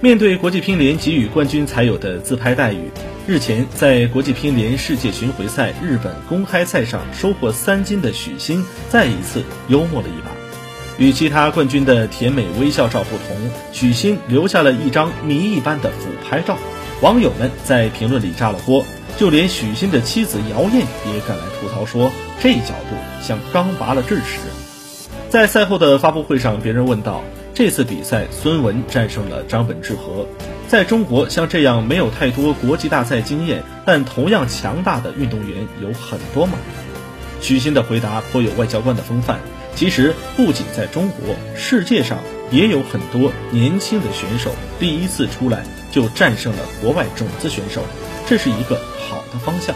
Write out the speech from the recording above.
面对国际乒联给予冠军才有的自拍待遇，日前在国际乒联世界巡回赛日本公开赛上收获三金的许昕，再一次幽默了一把。与其他冠军的甜美微笑照不同，许昕留下了一张谜一般的俯拍照。网友们在评论里炸了锅，就连许昕的妻子姚燕也赶来吐槽说：“这角度像刚拔了智齿。”在赛后的发布会上，别人问道。这次比赛，孙文战胜了张本智和。在中国，像这样没有太多国际大赛经验，但同样强大的运动员有很多吗？许昕的回答颇有外交官的风范。其实，不仅在中国，世界上也有很多年轻的选手，第一次出来就战胜了国外种子选手，这是一个好的方向。